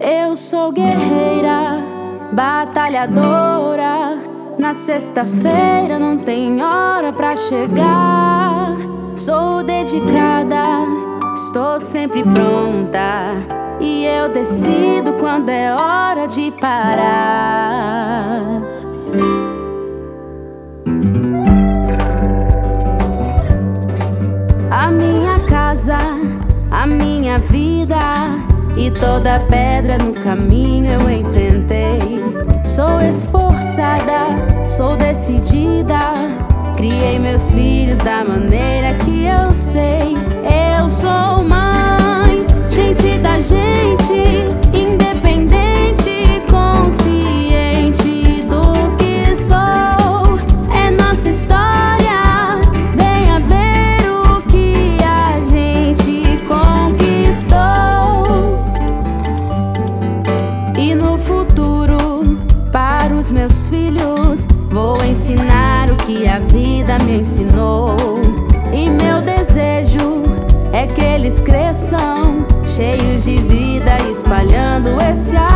Eu sou guerreira, batalhadora. Na sexta-feira não tem hora pra chegar. Sou dedicada, estou sempre pronta. E eu decido quando é hora de parar. A minha casa, a minha vida e toda pedra no caminho eu enfrentei. Sou esforçada, sou decidida. Criei meus filhos da maneira no futuro, para os meus filhos, vou ensinar o que a vida me ensinou. E meu desejo é que eles cresçam cheios de vida, espalhando esse amor.